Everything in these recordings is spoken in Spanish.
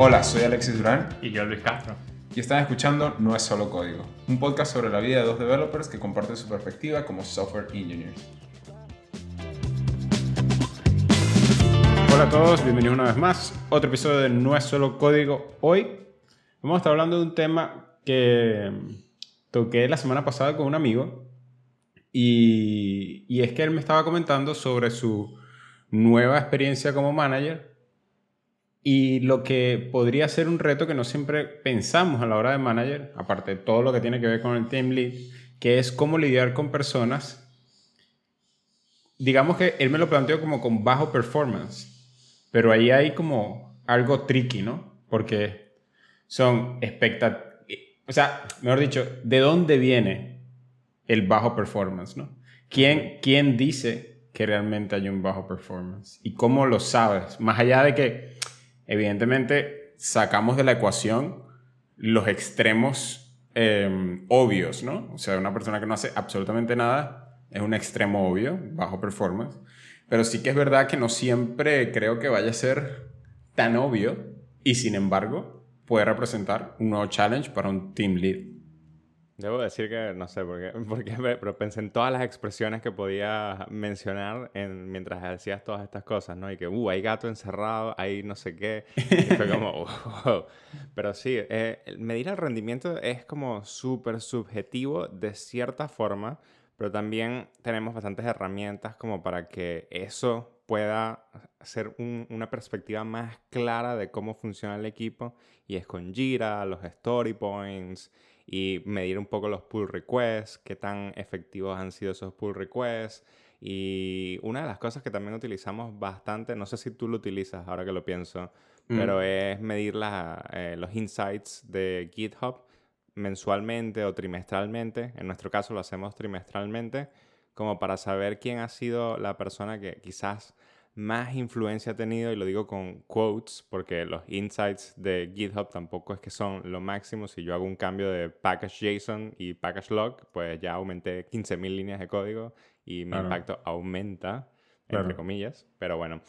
Hola, soy Alexis Durán Y yo, Luis Castro. y están escuchando No es solo código, un podcast sobre la vida de dos developers que comparten su perspectiva como software engineers. Hola a todos, bienvenidos una vez más. Otro episodio de No es solo código. Hoy vamos a estar hablando de un tema que toqué la semana pasada con un amigo y, y es que él me estaba comentando sobre su nueva experiencia como manager y lo que podría ser un reto que no siempre pensamos a la hora de manager, aparte de todo lo que tiene que ver con el team lead, que es cómo lidiar con personas. Digamos que él me lo planteó como con bajo performance, pero ahí hay como algo tricky, ¿no? Porque son expectativas, o sea, mejor dicho, ¿de dónde viene el bajo performance, ¿no? ¿Quién, quién dice que realmente hay un bajo performance? ¿Y cómo lo sabes? Más allá de que evidentemente sacamos de la ecuación los extremos eh, obvios, ¿no? O sea, una persona que no hace absolutamente nada es un extremo obvio, bajo performance. Pero sí que es verdad que no siempre creo que vaya a ser tan obvio y sin embargo puede representar un nuevo challenge para un team lead. Debo decir que no sé por qué, por qué, pero pensé en todas las expresiones que podía mencionar en, mientras hacías todas estas cosas, ¿no? Y que, uh, hay gato encerrado, hay no sé qué. Y fue como, wow. Pero sí, eh, medir el rendimiento es como súper subjetivo de cierta forma, pero también tenemos bastantes herramientas como para que eso pueda ser un, una perspectiva más clara de cómo funciona el equipo. Y es con Jira, los story points y medir un poco los pull requests, qué tan efectivos han sido esos pull requests. Y una de las cosas que también utilizamos bastante, no sé si tú lo utilizas ahora que lo pienso, Mm. pero es medir la- eh, los insights de GitHub mensualmente o trimestralmente. En nuestro caso lo hacemos trimestralmente, como para saber quién ha sido la persona que quizás más influencia ha tenido, y lo digo con quotes, porque los insights de GitHub tampoco es que son lo máximo. Si yo hago un cambio de package JSON y package log, pues ya aumenté 15.000 líneas de código y mi Claro. impacto aumenta, Claro. entre comillas. Pero bueno,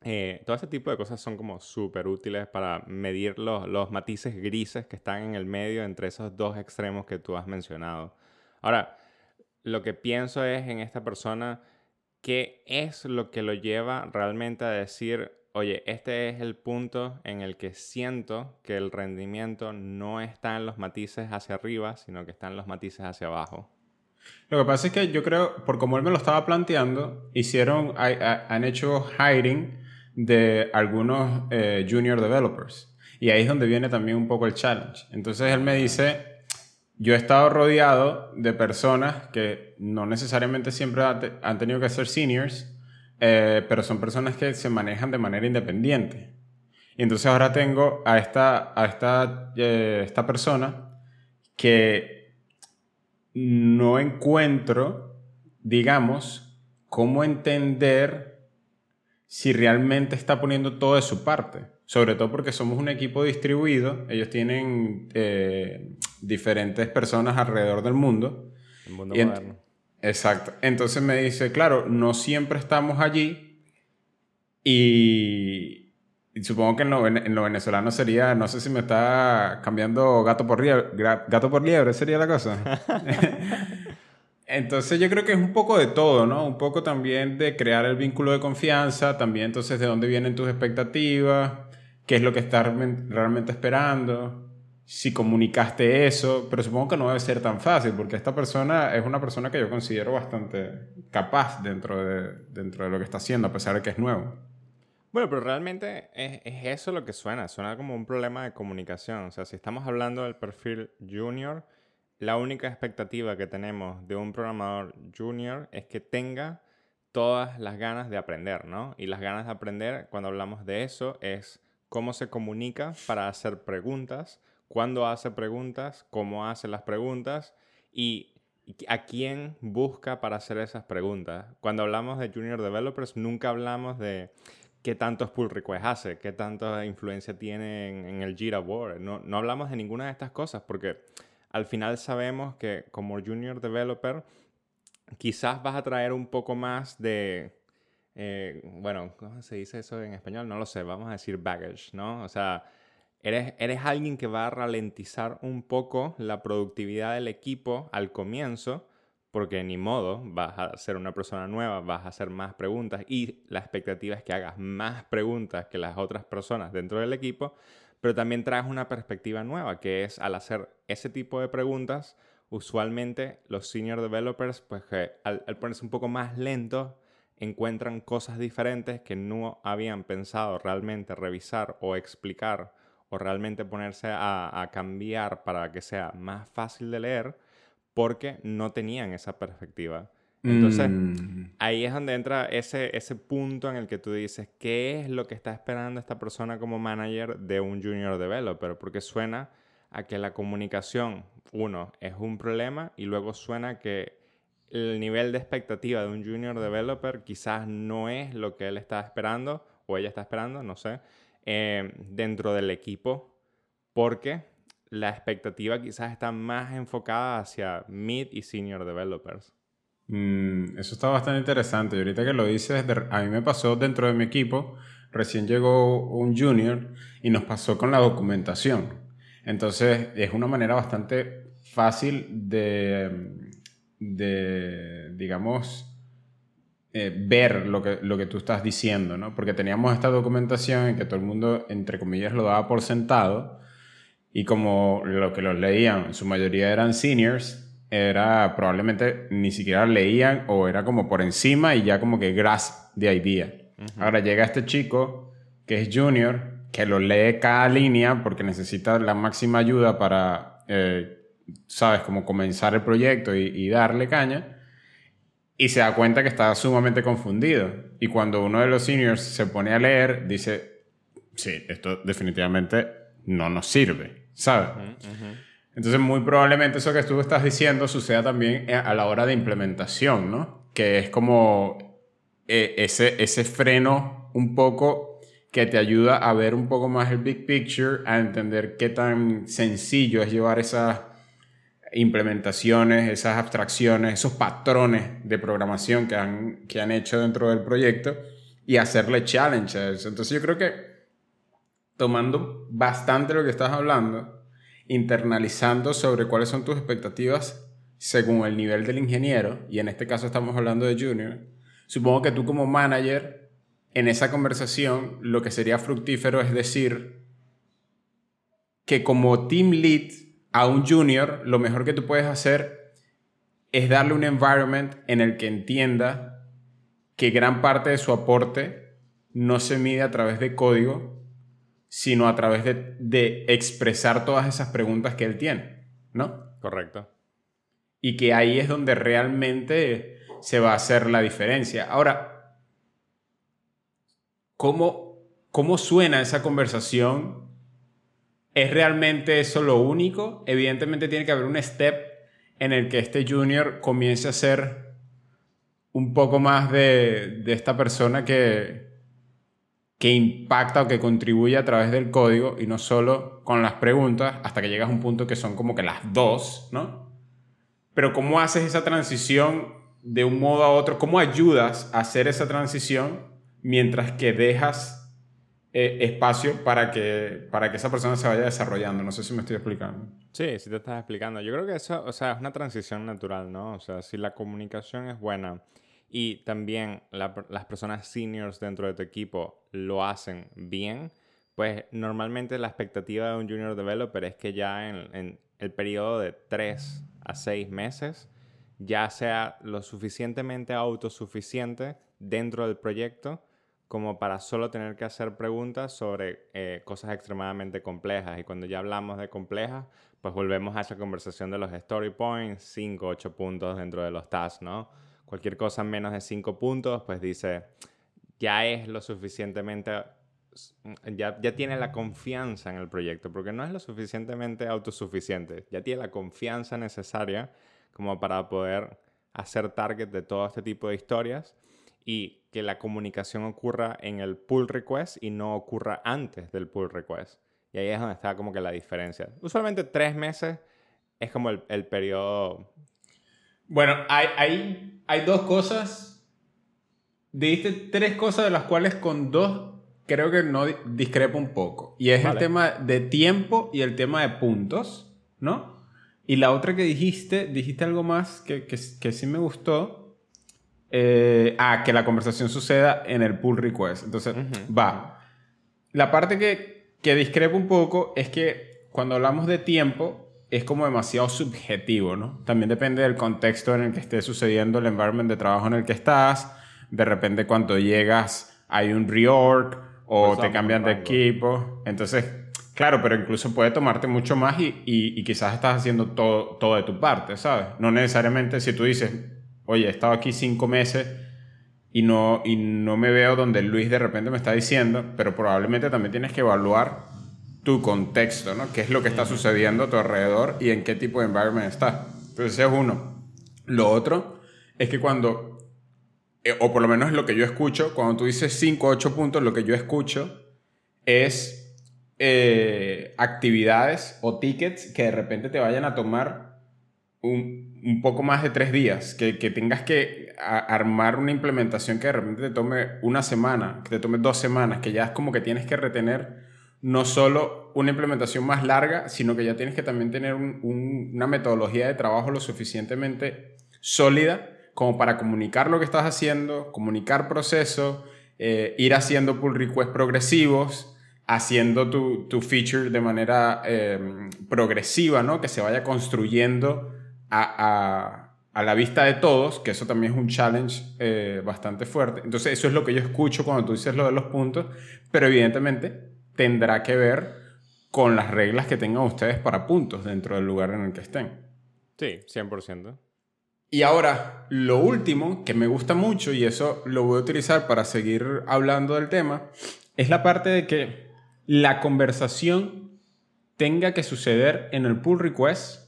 eh, todo ese tipo de cosas son como súper útiles para medir los, los matices grises que están en el medio entre esos dos extremos que tú has mencionado. Ahora, lo que pienso es en esta persona, ¿qué es lo que lo lleva realmente a decir, oye, este es el punto en el que siento que el rendimiento no está en los matices hacia arriba, sino que está en los matices hacia abajo? Lo que pasa es que yo creo, por como él me lo estaba planteando, hicieron, han hecho hiring de algunos eh, junior developers. Y ahí es donde viene también un poco el challenge. Entonces él me dice, yo he estado rodeado de personas que no necesariamente siempre han tenido que ser seniors, eh, pero son personas que se manejan de manera independiente. Y entonces ahora tengo a esta, a esta, eh, esta persona que no encuentro, digamos, cómo entender si realmente está poniendo todo de su parte. Sobre todo porque somos un equipo distribuido, ellos tienen eh, diferentes personas alrededor del mundo. El mundo Y moderno. Exacto. Entonces me dice, claro, no siempre estamos allí y, y supongo que en lo, en lo venezolano sería, no sé si me está cambiando gato por liebre, gato por liebre sería la cosa. Entonces yo creo que es un poco de todo, ¿no? Un poco también de crear el vínculo de confianza, también entonces de dónde vienen tus expectativas, qué es lo que estás realmen- realmente esperando, si comunicaste eso, pero supongo que no debe ser tan fácil porque esta persona es una persona que yo considero bastante capaz dentro de, dentro de lo que está haciendo, a pesar de que es nuevo. Bueno, pero realmente es, es eso lo que suena. Suena como un problema de comunicación. O sea, si estamos hablando del perfil junior, la única expectativa que tenemos de un programador junior es que tenga todas las ganas de aprender, ¿no? Y las ganas de aprender, cuando hablamos de eso, es cómo se comunica para hacer preguntas, cuándo hace preguntas, cómo hace las preguntas y a quién busca para hacer esas preguntas. Cuando hablamos de junior developers, nunca hablamos de qué tantos pull requests hace, qué tanta influencia tiene en, en el Jira board. No, no hablamos de ninguna de estas cosas porque al final sabemos que como junior developer quizás vas a traer un poco más de, eh, bueno, ¿cómo se dice eso en español? No lo sé, vamos a decir baggage, ¿no? O sea, eres, eres alguien que va a ralentizar un poco la productividad del equipo al comienzo, porque ni modo, vas a ser una persona nueva, vas a hacer más preguntas y la expectativa es que hagas más preguntas que las otras personas dentro del equipo, pero también traes una perspectiva nueva, que es al hacer ese tipo de preguntas, usualmente los senior developers, pues que al, al ponerse un poco más lentos, encuentran cosas diferentes que no habían pensado realmente revisar o explicar o realmente ponerse a, cambiar para que sea más fácil de leer porque no tenían esa perspectiva. Entonces, mm. ahí es donde entra ese, ese punto en el que tú dices, ¿qué es lo que está esperando esta persona como manager de un junior developer? Porque suena a que la comunicación, uno, es un problema y luego suena que el nivel de expectativa de un junior developer quizás no es lo que él está esperando o ella está esperando, no sé, eh, dentro del equipo, porque la expectativa quizás está más enfocada hacia mid y senior developers. Mm, eso está bastante interesante. Y ahorita que lo dices, a mí me pasó dentro de mi equipo, recién llegó un junior y nos pasó con la documentación. Entonces es una manera bastante fácil de de, digamos, eh, ver lo que, lo que tú estás diciendo, ¿no? Porque teníamos esta documentación en que todo el mundo, entre comillas, lo daba por sentado y como lo que los leían, en su mayoría eran seniors, era probablemente ni siquiera leían o era como por encima y ya como que grasp de idea. Ahora llega este chico que es junior, que lo lee cada línea porque necesita la máxima ayuda para eh, sabes, como comenzar el proyecto y, darle caña, y se da cuenta que está sumamente confundido. Y cuando uno de los seniors se pone a leer, dice, sí, esto definitivamente no nos sirve, ¿sabes? Entonces, muy probablemente eso que tú estás diciendo suceda también a la hora de implementación, ¿no? Que es como eh, ese, ese freno un poco que te ayuda a ver un poco más el big picture, a entender qué tan sencillo es llevar esas implementaciones, esas abstracciones, esos patrones de programación que han, que han hecho dentro del proyecto y hacerle challenges. Entonces yo creo que tomando bastante lo que estás hablando, internalizando sobre cuáles son tus expectativas según el nivel del ingeniero, y en este caso estamos hablando de junior, supongo que tú como manager, en esa conversación, lo que sería fructífero es decir que como team lead a un junior, lo mejor que tú puedes hacer es darle un environment en el que entienda que gran parte de su aporte no se mide a través de código, sino a través de, expresar todas esas preguntas que él tiene, ¿no? Correcto. Y que ahí es donde realmente se va a hacer la diferencia. Ahora, ¿cómo, cómo suena esa conversación ¿Es realmente eso lo único? Evidentemente tiene que haber un step en el que este junior comience a ser un poco más de, esta persona que, que impacta o que contribuye a través del código y no solo con las preguntas hasta que llegas a un punto que son como que las dos, ¿no? Pero ¿cómo haces esa transición de un modo a otro? ¿Cómo ayudas a hacer esa transición mientras que dejas eh, espacio para que, para que esa persona se vaya desarrollando. No sé si me estoy explicando. Sí, sí te estás explicando. Yo creo que eso, o sea, es una transición natural, ¿no? O sea, si la comunicación es buena y también las personas seniors dentro de tu equipo lo hacen bien, pues normalmente la expectativa de un junior developer es que ya en, en el periodo de 3 a 6 meses ya sea lo suficientemente autosuficiente dentro del proyecto como para solo tener que hacer preguntas sobre eh, cosas extremadamente complejas. Y cuando ya hablamos de complejas, pues volvemos a esa conversación de los story points, 5, 8 puntos dentro de los tasks, ¿no? Cualquier cosa menos de 5 puntos, pues dice, ya es lo suficientemente, ya, ya tiene la confianza en el proyecto, porque no es lo suficientemente autosuficiente, ya tiene la confianza necesaria como para poder hacer target de todo este tipo de historias y que la comunicación ocurra en el pull request y no ocurra antes del pull request. Y ahí es donde está como que la diferencia. Usualmente tres meses es como el, el periodo... Bueno, hay, hay, hay dos cosas. Dijiste tres cosas de las cuales con dos creo que no discrepo un poco. Y es el tema de tiempo y el tema de puntos, ¿no? Y la otra que dijiste, dijiste algo más que, que, sí me gustó. Eh, ah, que la conversación suceda en el pull request. Entonces, va. La parte que, que discrepo un poco es que cuando hablamos de tiempo, es como demasiado subjetivo, ¿no? También depende del contexto en el que esté sucediendo el environment de trabajo en el que estás. De repente, cuando llegas, hay un reorg o te cambian de equipo. Entonces, claro, pero incluso puede tomarte mucho más y, y, quizás estás haciendo todo, todo de tu parte, ¿sabes? No necesariamente si tú dices, oye, he estado aquí cinco meses y no, y no me veo donde Luis de repente me está diciendo, pero probablemente también tienes que evaluar tu contexto, ¿no? ¿Qué es lo que está sucediendo a tu alrededor y en qué tipo de environment estás? Entonces, ese es uno. Lo otro es que cuando, eh, o por lo menos lo que yo escucho, cuando tú dices 5 o 8 puntos, lo que yo escucho es eh, actividades o tickets que de repente te vayan a tomar un, un poco más de tres días, que, que tengas que armar una implementación que de repente te tome una semana, que te tome dos semanas, que ya es como que tienes que retener no solo una implementación más larga, sino que ya tienes que también tener una metodología de trabajo lo suficientemente sólida como para comunicar lo que estás haciendo, comunicar procesos, eh, ir haciendo pull requests progresivos, haciendo tu, feature de manera em, progresiva, ¿no? que se vaya construyendo a, la vista de todos, que eso también es un challenge eh, bastante fuerte. Entonces eso es lo que yo escucho cuando tú dices lo de los puntos, pero evidentemente tendrá que ver con las reglas que tengan ustedes para puntos dentro del lugar en el que estén. Sí, 100%. Y ahora, lo último que me gusta mucho, y eso lo voy a utilizar para seguir hablando del tema, es la parte de que la conversación tenga que suceder en el pull request.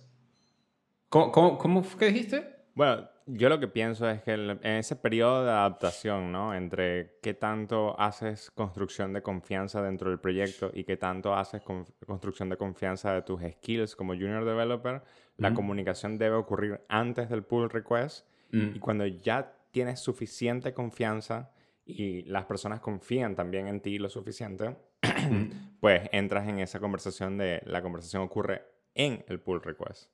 ¿Cómo, cómo, cómo fue que dijiste? Bueno, yo lo que pienso es que en ese periodo de adaptación, ¿no? Entre qué tanto haces construcción de confianza dentro del proyecto y qué tanto haces construcción de confianza de tus skills como junior developer, la comunicación debe ocurrir antes del pull request mm. y cuando ya tienes suficiente confianza y las personas confían también en ti lo suficiente, mm. pues entras en esa conversación de la conversación ocurre en el pull request.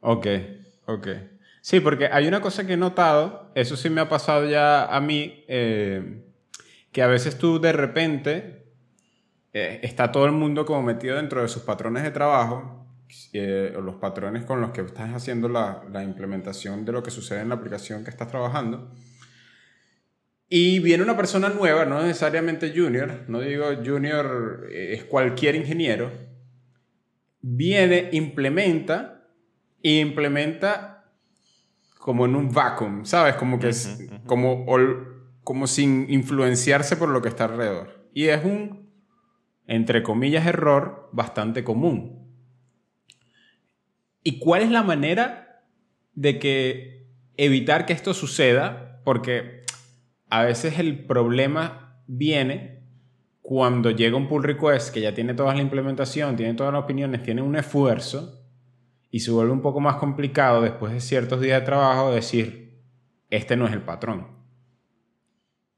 Ok, ok. Sí, porque hay una cosa que he notado, eso sí me ha pasado ya a mí, eh, que a veces tú de repente eh, está todo el mundo como metido dentro de sus patrones de trabajo, eh, los patrones con los que estás haciendo la, la, implementación de lo que sucede en la aplicación que estás trabajando. Y viene una persona nueva, no necesariamente junior, no digo junior, es cualquier ingeniero, viene, implementa, e implementa como en un vacuum, ¿sabes? Como que es como, como sin influenciarse por lo que está alrededor. Y es un, entre comillas, error bastante común. ¿Y cuál es la manera de que evitar que esto suceda? Porque a veces el problema viene cuando llega un pull request que ya tiene toda la implementación, tiene todas las opiniones, tiene un esfuerzo y se vuelve un poco más complicado después de ciertos días de trabajo decir, este no es el patrón.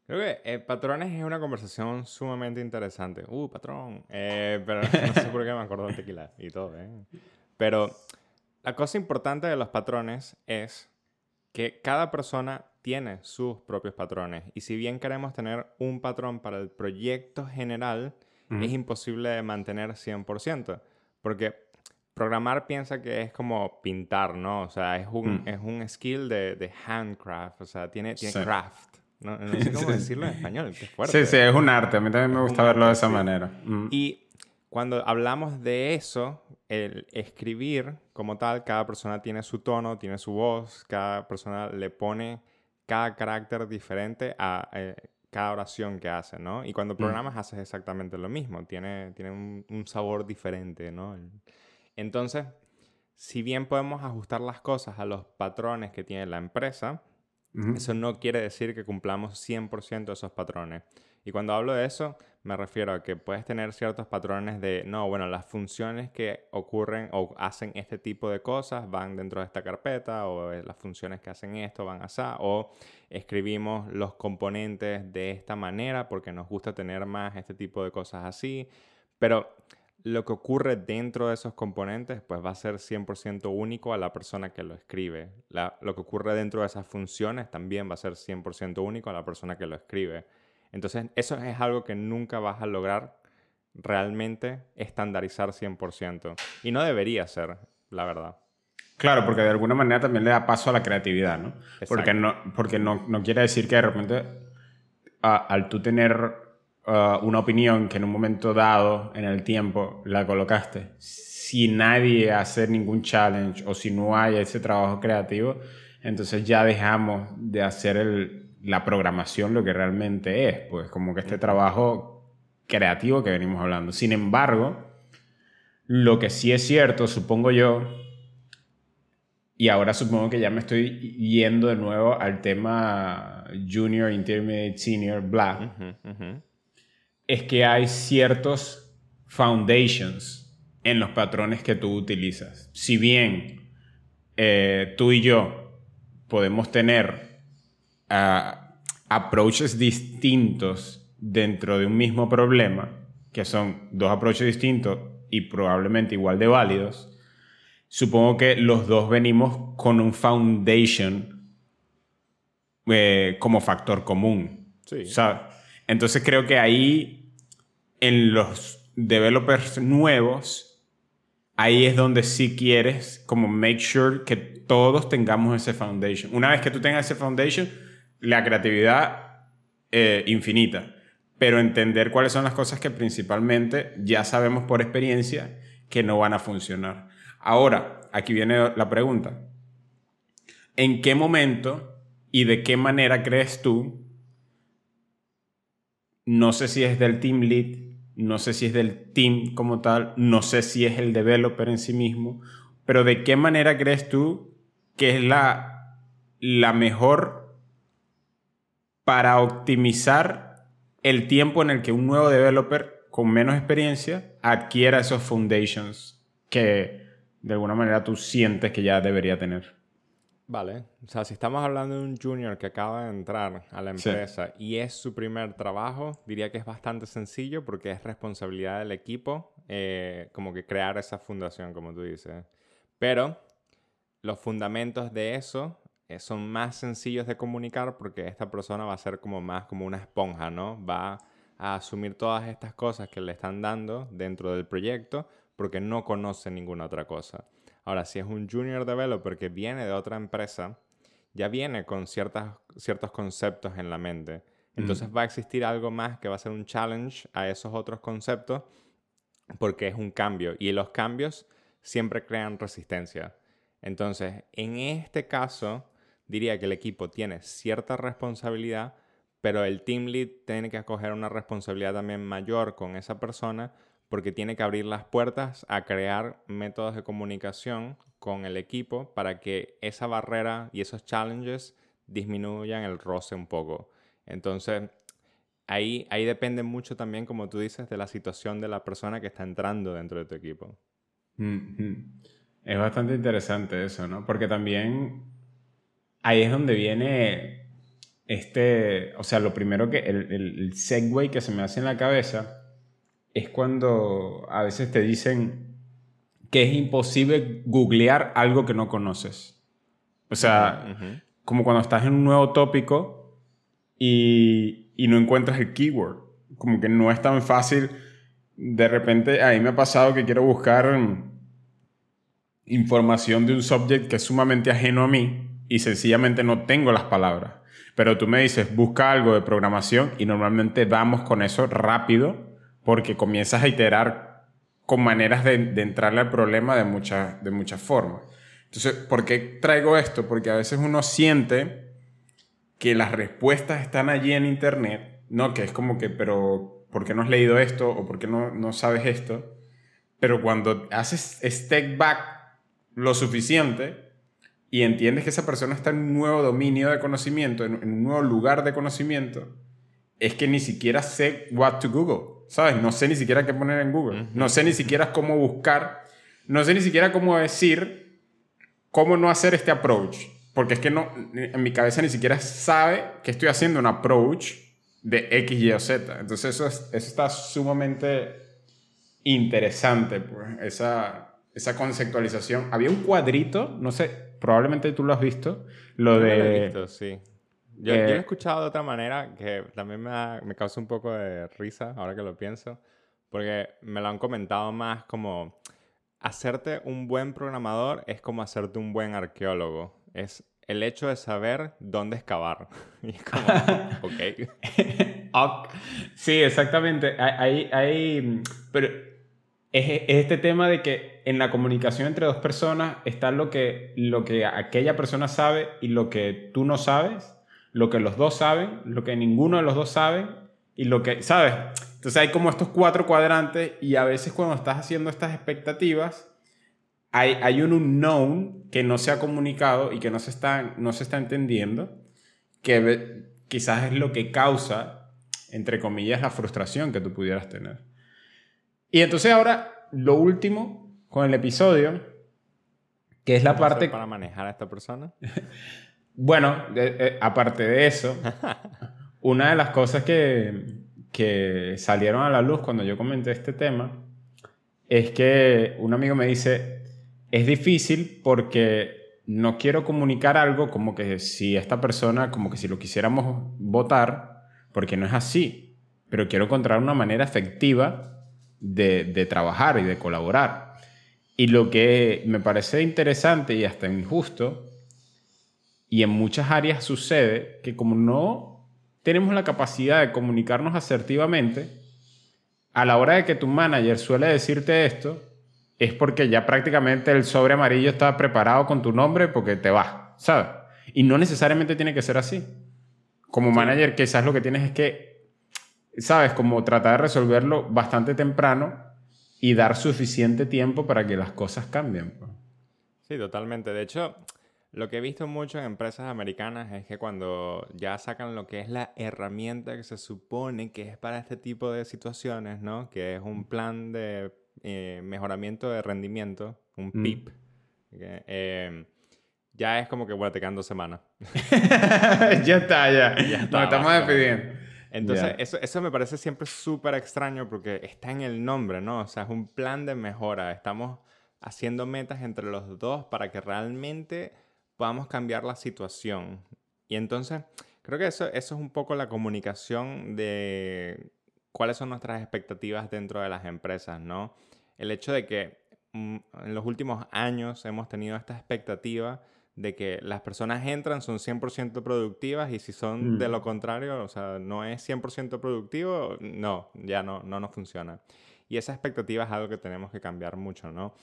Creo que eh, patrones es una conversación sumamente interesante. Uh, patrón. Eh, pero no sé por qué me acuerdo del tequila y todo. ¿eh? Pero la cosa importante de los patrones es que cada persona tiene sus propios patrones. Y si bien queremos tener un patrón para el proyecto general, es imposible de mantener 100%. Porque programar piensa que es como pintar, ¿no? O sea, es un, mm. es un skill de, de, handcraft, o sea, tiene, tiene craft. No, sé cómo decirlo en español, qué fuerte. Sí, sí, es un arte, a mí también me gusta verlo de esa manera. Mm. Y cuando hablamos de eso, el escribir como tal, cada persona tiene su tono, tiene su voz, cada persona le pone cada carácter diferente a eh, cada oración que hace, ¿no? Y cuando mm. programas haces exactamente lo mismo, tiene, tiene un, un sabor diferente, ¿no? Entonces, si bien podemos ajustar las cosas a los patrones que tiene la empresa, Eso no quiere decir que cumplamos 100% esos patrones. Y cuando hablo de eso, me refiero a que puedes tener ciertos patrones de, no, bueno, las funciones que ocurren o hacen este tipo de cosas van dentro de esta carpeta, o las funciones que hacen esto van allá, o escribimos los componentes de esta manera porque nos gusta tener más este tipo de cosas así. Pero lo que ocurre dentro de esos componentes pues va a ser 100% único a la persona que lo escribe. lo que ocurre dentro de esas funciones también va a ser 100% único a la persona que lo escribe. Entonces eso es algo que nunca vas a lograr realmente estandarizar 100%. Y no debería ser, la verdad. Claro, porque de alguna manera también le da paso a la creatividad, ¿no? Porque, no, porque no, no, quiere decir que de repente al tú tener Uh, una opinión que en un momento dado en el tiempo la colocaste, si nadie hace ningún challenge o si no hay ese trabajo creativo, entonces ya dejamos de hacer el, la programación lo que realmente es, pues como que este trabajo creativo que venimos hablando. Sin embargo, lo que sí es cierto, supongo yo, y ahora supongo que ya me estoy yendo de nuevo al tema junior, intermediate, senior, bla es que hay ciertos foundations en los patrones que tú utilizas. Si bien eh, tú y yo podemos tener ah, approaches distintos dentro de un mismo problema, que son dos approaches distintos y probablemente igual de válidos, supongo que los dos venimos con un foundation eh, como factor común. Sí. Entonces creo que ahí en los developers nuevos, ahí es donde sí quieres como make sure que todos tengamos ese foundation. Una vez que tú tengas ese foundation, la creatividad eh, infinita. Pero entender cuáles son las cosas que principalmente ya sabemos por experiencia que no van a funcionar. Ahora, aquí viene la pregunta. ¿En qué momento y de qué manera crees tú? No sé si es del team lead no sé si es del team como tal, no sé si es el developer en sí mismo, pero ¿de qué manera crees tú que es la, la mejor para optimizar el tiempo en el que un nuevo developer con menos experiencia adquiera esos foundations que de alguna manera tú sientes que ya debería tener? Vale, o sea, si estamos hablando de un junior que acaba de entrar a la empresa y es su primer trabajo, diría que es bastante sencillo porque es responsabilidad del equipo eh, como que crear esa fundación, como tú dices. Pero los fundamentos de eso eh, son más sencillos de comunicar porque esta persona va a ser como más como una esponja, ¿no? Va a asumir todas estas cosas que le están dando dentro del proyecto porque no conoce ninguna otra cosa. Ahora, si es un junior developer que viene de otra empresa, ya viene con ciertas, ciertos conceptos en la mente. Entonces va a existir algo más que va a ser un challenge a esos otros conceptos porque es un cambio y los cambios siempre crean resistencia. Entonces, en este caso, diría que el equipo tiene cierta responsabilidad, pero el team lead tiene que acoger una responsabilidad también mayor con esa persona porque tiene que abrir las puertas a crear métodos de comunicación con el equipo para que esa barrera y esos challenges disminuyan el roce un poco. Entonces, ahí, ahí depende mucho también, como tú dices, de la situación de la persona que está entrando dentro de tu equipo. Es bastante interesante eso, ¿no? Porque también ahí es donde viene este, o sea, lo primero que, el, el segue que se me hace en la cabeza es cuando a veces te dicen que es imposible googlear algo que no conoces. O sea, como cuando estás en un nuevo tópico y, y, no encuentras el keyword. Como que no es tan fácil. De repente, a mí me ha pasado que quiero buscar información de un subject que es sumamente ajeno a mí y sencillamente no tengo las palabras. Pero tú me dices, busca algo de programación y normalmente vamos con eso rápido porque comienzas a iterar con maneras de, entrarle al problema de, muchas de muchas formas. Entonces, ¿por qué traigo esto? Porque a veces uno siente que las respuestas están allí en Internet, ¿no? Que es como que, pero, ¿por qué no has leído esto? ¿O por qué no, no sabes esto? Pero cuando haces step back lo suficiente y entiendes que esa persona está en un nuevo dominio de conocimiento, en, un nuevo lugar de conocimiento, es que ni siquiera sé what to Google, ¿sabes? No sé ni siquiera qué poner en Google, no sé ni siquiera cómo buscar, no sé ni siquiera cómo decir, cómo no hacer este approach, porque es que no, en mi cabeza ni siquiera sabe que estoy haciendo un approach de X, Y o Z. Entonces eso, eso está sumamente interesante, pues, esa, esa conceptualización. Había un cuadrito, no sé, probablemente tú lo has visto, lo de... Lo visto, sí. Yo, yo, lo he eh, escuchado de otra manera que también me, me causa un poco de risa ahora que lo pienso, porque me lo han comentado más como hacerte un buen programador es como hacerte un buen arqueólogo. Es el hecho de saber dónde excavar. Y es como, ok. sí, exactamente. Hay, hay, pero es, este tema de que en la comunicación entre dos personas está lo que, lo que aquella persona sabe y lo que tú no sabes, lo que los dos saben, lo que ninguno de los dos sabe y lo que, ¿sabes? Entonces hay como estos cuatro cuadrantes y a veces cuando estás haciendo estas expectativas, hay, hay un unknown que no se ha comunicado y que no se está, no se está entendiendo, que quizás es lo que causa, entre comillas, la frustración que tú pudieras tener. Y entonces ahora, lo último con el episodio, que es la parte... Para manejar a esta persona. bueno, aparte de eso, una de las cosas que, que salieron a la luz cuando yo comenté este tema es que un amigo me dice, es difícil porque no quiero comunicar algo como que si esta persona, como que si lo quisiéramos votar, porque no es así, pero quiero encontrar una manera efectiva de, trabajar y de colaborar. Y lo que me parece interesante y hasta injusto, y en muchas áreas sucede, que como no tenemos la capacidad de comunicarnos asertivamente, a la hora de que tu manager suele decirte esto, es porque ya prácticamente el sobre amarillo está preparado con tu nombre porque te vas, ¿sabes? Y no necesariamente tiene que ser así. Como manager quizás lo que tienes es que ¿sabes? Como tratar de resolverlo bastante temprano y dar suficiente tiempo para que las cosas cambien. Pues. Sí, totalmente. De hecho, lo que he visto mucho en empresas americanas es que cuando ya sacan lo que es la herramienta que se supone que es para este tipo de situaciones, ¿no? Que es un plan de eh, mejoramiento de rendimiento, un mm. PIP. Em, ya es como que, bueno, te quedan dos semanas. ya está, ya. ya Nos estamos despidiendo. Entonces, eso, eso me parece siempre súper extraño porque está en el nombre, ¿no? O sea, es un plan de mejora. Estamos haciendo metas entre los dos para que realmente podamos cambiar la situación. Y entonces, creo que eso, eso es un poco la comunicación de cuáles son nuestras expectativas dentro de las empresas, ¿no? El hecho de que mm, en los últimos años hemos tenido esta expectativa de que las personas entran, son 100% productivas y si son de mm. lo contrario, o sea, no es 100% productivo, no, ya no, no nos funciona. Y esa expectativa es algo que tenemos que cambiar mucho, ¿no?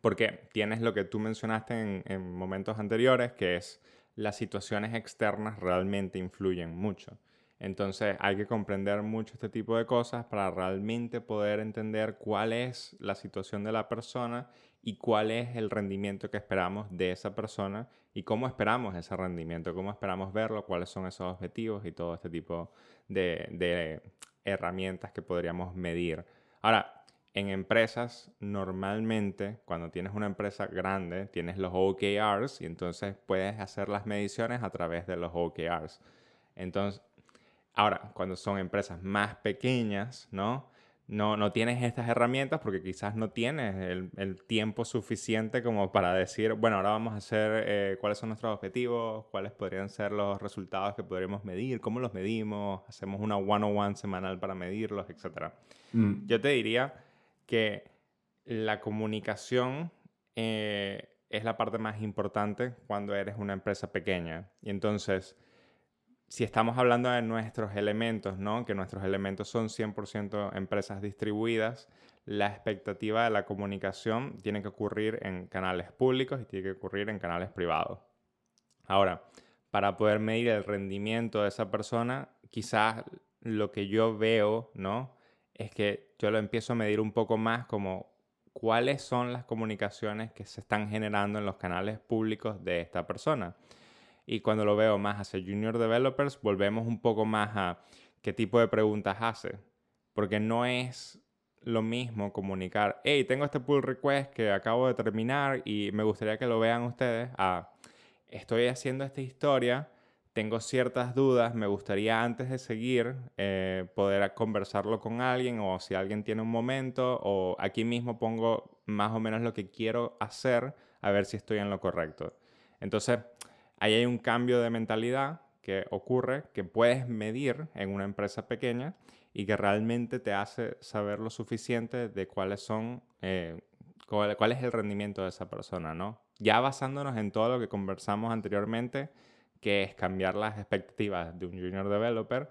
Porque tienes lo que tú mencionaste en, en momentos anteriores, que es las situaciones externas realmente influyen mucho. Entonces hay que comprender mucho este tipo de cosas para realmente poder entender cuál es la situación de la persona y cuál es el rendimiento que esperamos de esa persona y cómo esperamos ese rendimiento, cómo esperamos verlo, cuáles son esos objetivos y todo este tipo de, herramientas que podríamos medir. Ahora, en empresas, normalmente, cuando tienes una empresa grande, tienes los OKRs y entonces puedes hacer las mediciones a través de los OKRs. Entonces, ahora, cuando son empresas más pequeñas, ¿no? no, no tienes estas herramientas porque quizás no tienes el, tiempo suficiente como para decir, bueno, ahora vamos a hacer eh, cuáles son nuestros objetivos, cuáles podrían ser los resultados que podríamos medir, cómo los medimos, hacemos una one-on-one semanal para medirlos, etc. Mm. Yo te diría que la comunicación eh, es la parte más importante cuando eres una empresa pequeña. Y entonces si estamos hablando de nuestros elementos, ¿no? que nuestros elementos son 100% empresas distribuidas, la expectativa de la comunicación tiene que ocurrir en canales públicos y tiene que ocurrir en canales privados. Ahora, para poder medir el rendimiento de esa persona, quizás lo que yo veo, ¿no? Es que yo lo empiezo a medir un poco más como cuáles son las comunicaciones que se están generando en los canales públicos de esta persona. Y cuando lo veo más hacia junior developers, volvemos un poco más a qué tipo de preguntas hace. Porque no es lo mismo comunicar, hey, tengo este pull request que acabo de terminar y me gustaría que lo vean ustedes, a, estoy haciendo esta historia, tengo ciertas dudas, me gustaría antes de seguir eh, poder conversarlo con alguien o si alguien tiene un momento o aquí mismo pongo más o menos lo que quiero hacer a ver si estoy en lo correcto. Entonces, ahí hay un cambio de mentalidad que ocurre que puedes medir en una empresa pequeña y que realmente te hace saber lo suficiente de cuáles son, eh, cuál, cuál, es el rendimiento de esa persona, ¿no? Ya basándonos en todo lo que conversamos anteriormente, que es cambiar las expectativas de un junior developer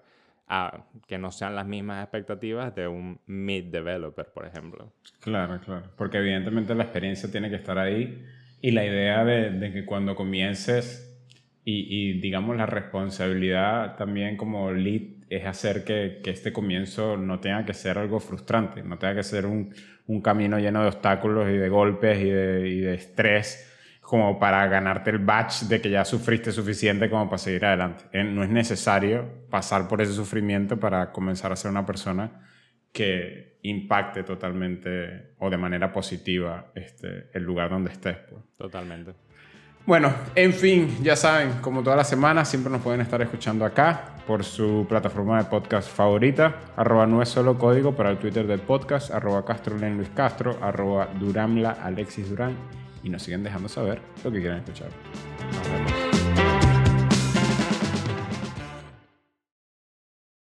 a que no sean las mismas expectativas de un mid developer, por ejemplo. Claro, claro, porque evidentemente la experiencia tiene que estar ahí y la idea de, de que cuando comiences y, y, digamos la responsabilidad también como lead es hacer que, que, este comienzo no tenga que ser algo frustrante, no tenga que ser un, un camino lleno de obstáculos y de golpes y de, y de, estrés como para ganarte el batch de que ya sufriste suficiente como para seguir adelante. Eh, no es necesario pasar por ese sufrimiento para comenzar a ser una persona que impacte totalmente o de manera positiva este, el lugar donde estés. Pues. Totalmente. Bueno, en fin, ya saben, como todas las semanas, siempre nos pueden estar escuchando acá por su plataforma de podcast favorita, arroba no es solo código para el Twitter del podcast, arroba Castro Luis Castro, arroba Duramla Alexis Durán, y nos siguen dejando saber lo que quieren escuchar. Nos vemos.